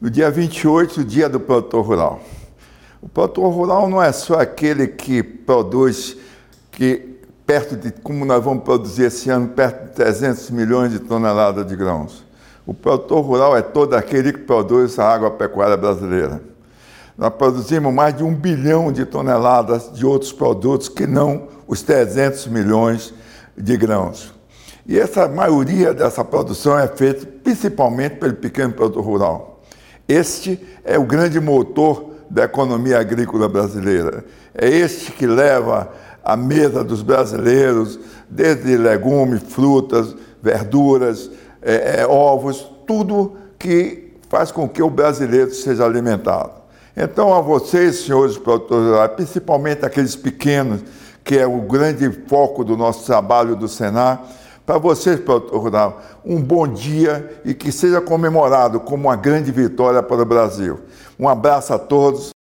No dia 28, o dia do produtor rural. O produtor rural não é só aquele que produz, que perto de, como nós vamos produzir esse ano, perto de 300 milhões de toneladas de grãos. O produtor rural é todo aquele que produz a agropecuária brasileira. Nós produzimos mais de um bilhão de toneladas de outros produtos que não os 300 milhões de grãos. E essa maioria dessa produção é feita principalmente pelo pequeno produtor rural. Este é o grande motor da economia agrícola brasileira. É este que leva à mesa dos brasileiros, desde legumes, frutas, verduras, é, é, ovos, tudo que faz com que o brasileiro seja alimentado. Então, a vocês, senhores produtores, principalmente aqueles pequenos, que é o grande foco do nosso trabalho do Senar, para vocês, rural, um bom dia e que seja comemorado como uma grande vitória para o Brasil. Um abraço a todos.